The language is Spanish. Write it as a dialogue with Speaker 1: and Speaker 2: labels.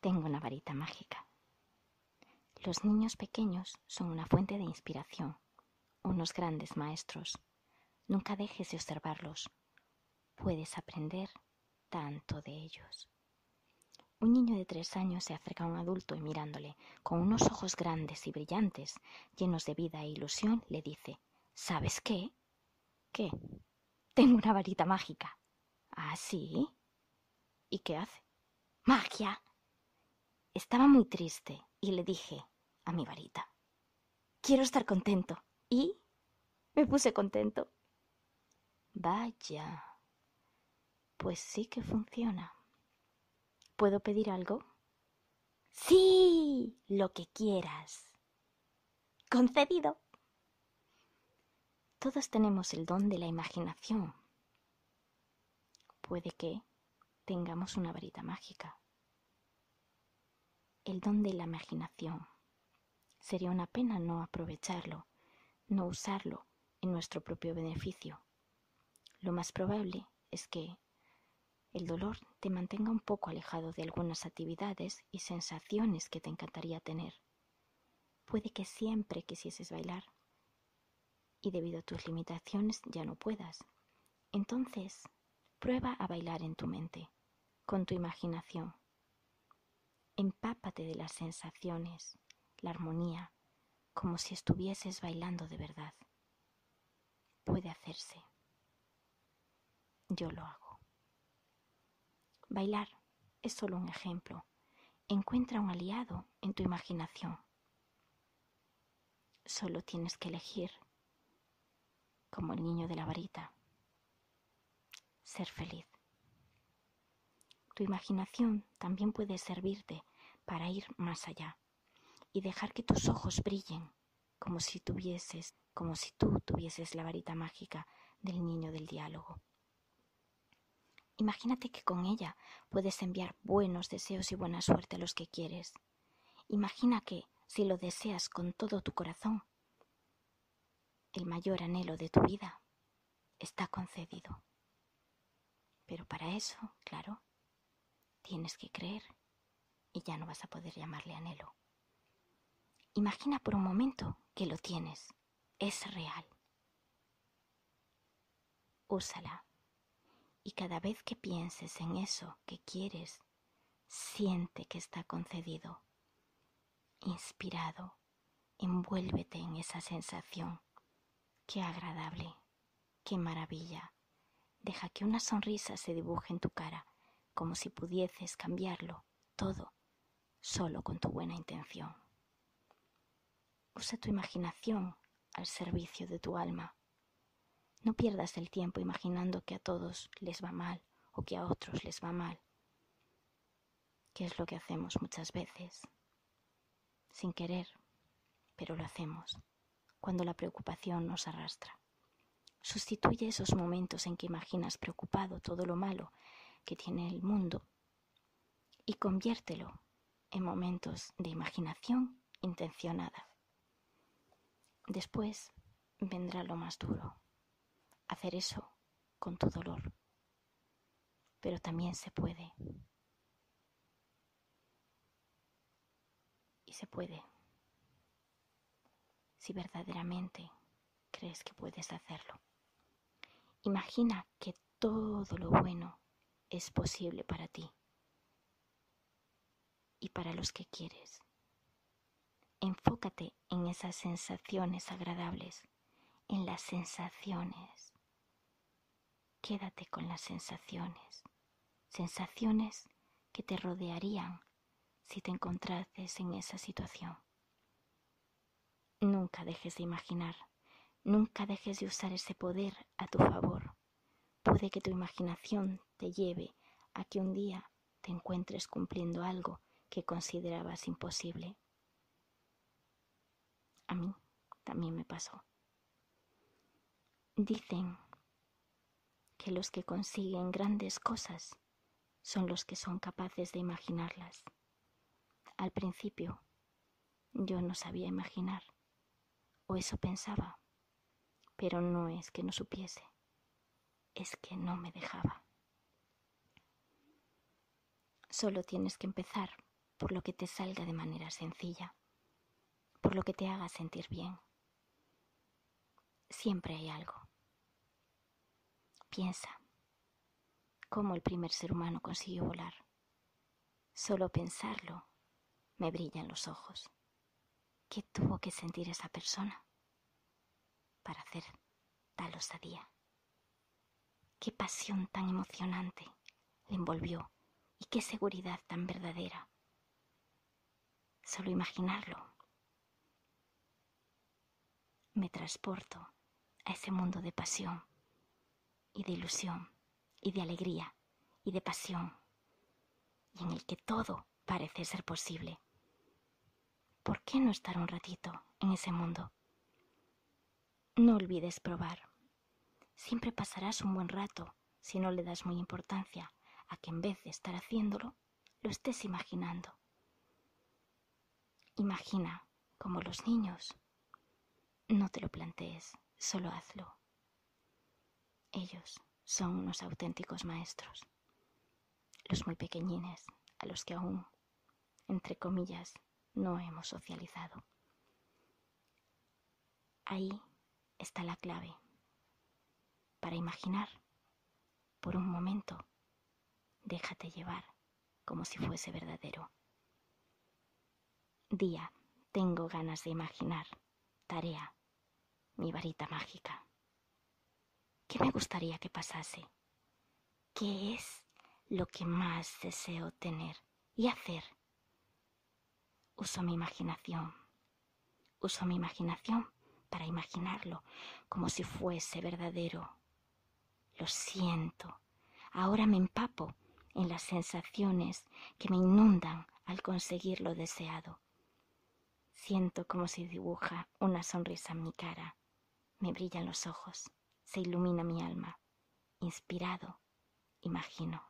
Speaker 1: Tengo una varita mágica. Los niños pequeños son una fuente de inspiración, unos grandes maestros. Nunca dejes de observarlos. Puedes aprender tanto de ellos. Un niño de tres años se acerca a un adulto y mirándole con unos ojos grandes y brillantes, llenos de vida e ilusión, le dice, ¿Sabes qué? ¿Qué? Tengo una varita mágica. ¿Ah, sí? ¿Y qué hace? ¡Magia! Estaba muy triste y le dije a mi varita, quiero estar contento. Y me puse contento. Vaya, pues sí que funciona. ¿Puedo pedir algo? Sí, lo que quieras. Concedido. Todos tenemos el don de la imaginación. Puede que tengamos una varita mágica el don de la imaginación. Sería una pena no aprovecharlo, no usarlo en nuestro propio beneficio. Lo más probable es que el dolor te mantenga un poco alejado de algunas actividades y sensaciones que te encantaría tener. Puede que siempre quisieses bailar y debido a tus limitaciones ya no puedas. Entonces, prueba a bailar en tu mente, con tu imaginación. Empápate de las sensaciones, la armonía, como si estuvieses bailando de verdad. Puede hacerse. Yo lo hago. Bailar es solo un ejemplo. Encuentra un aliado en tu imaginación. Solo tienes que elegir, como el niño de la varita, ser feliz. Tu imaginación también puede servirte para ir más allá y dejar que tus ojos brillen como si tuvieses, como si tú tuvieses la varita mágica del niño del diálogo. Imagínate que con ella puedes enviar buenos deseos y buena suerte a los que quieres. Imagina que, si lo deseas con todo tu corazón, el mayor anhelo de tu vida está concedido. Pero para eso, claro, tienes que creer y ya no vas a poder llamarle anhelo. Imagina por un momento que lo tienes, es real. Úsala y cada vez que pienses en eso que quieres, siente que está concedido. Inspirado, envuélvete en esa sensación. Qué agradable, qué maravilla. Deja que una sonrisa se dibuje en tu cara, como si pudieses cambiarlo todo solo con tu buena intención. Usa tu imaginación al servicio de tu alma. No pierdas el tiempo imaginando que a todos les va mal o que a otros les va mal, que es lo que hacemos muchas veces, sin querer, pero lo hacemos, cuando la preocupación nos arrastra. Sustituye esos momentos en que imaginas preocupado todo lo malo que tiene el mundo y conviértelo en momentos de imaginación intencionada. Después vendrá lo más duro, hacer eso con tu dolor. Pero también se puede. Y se puede si verdaderamente crees que puedes hacerlo. Imagina que todo lo bueno es posible para ti y para los que quieres. Enfócate en esas sensaciones agradables, en las sensaciones. Quédate con las sensaciones, sensaciones que te rodearían si te encontrases en esa situación. Nunca dejes de imaginar, nunca dejes de usar ese poder a tu favor. Puede que tu imaginación te lleve a que un día te encuentres cumpliendo algo que considerabas imposible. A mí también me pasó. Dicen que los que consiguen grandes cosas son los que son capaces de imaginarlas. Al principio yo no sabía imaginar, o eso pensaba, pero no es que no supiese, es que no me dejaba. Solo tienes que empezar por lo que te salga de manera sencilla, por lo que te haga sentir bien. Siempre hay algo. Piensa cómo el primer ser humano consiguió volar. Solo pensarlo me brillan los ojos. ¿Qué tuvo que sentir esa persona para hacer tal osadía? Qué pasión tan emocionante le envolvió y qué seguridad tan verdadera. Solo imaginarlo. Me transporto a ese mundo de pasión y de ilusión y de alegría y de pasión y en el que todo parece ser posible. ¿Por qué no estar un ratito en ese mundo? No olvides probar. Siempre pasarás un buen rato si no le das muy importancia a que en vez de estar haciéndolo, lo estés imaginando. Imagina como los niños. No te lo plantees, solo hazlo. Ellos son unos auténticos maestros. Los muy pequeñines, a los que aún, entre comillas, no hemos socializado. Ahí está la clave para imaginar por un momento déjate llevar como si fuese verdadero. Día, tengo ganas de imaginar. Tarea, mi varita mágica. ¿Qué me gustaría que pasase? ¿Qué es lo que más deseo tener y hacer? Uso mi imaginación. Uso mi imaginación para imaginarlo como si fuese verdadero. Lo siento. Ahora me empapo en las sensaciones que me inundan al conseguir lo deseado. Siento como si dibuja una sonrisa en mi cara. Me brillan los ojos, se ilumina mi alma. Inspirado, imagino.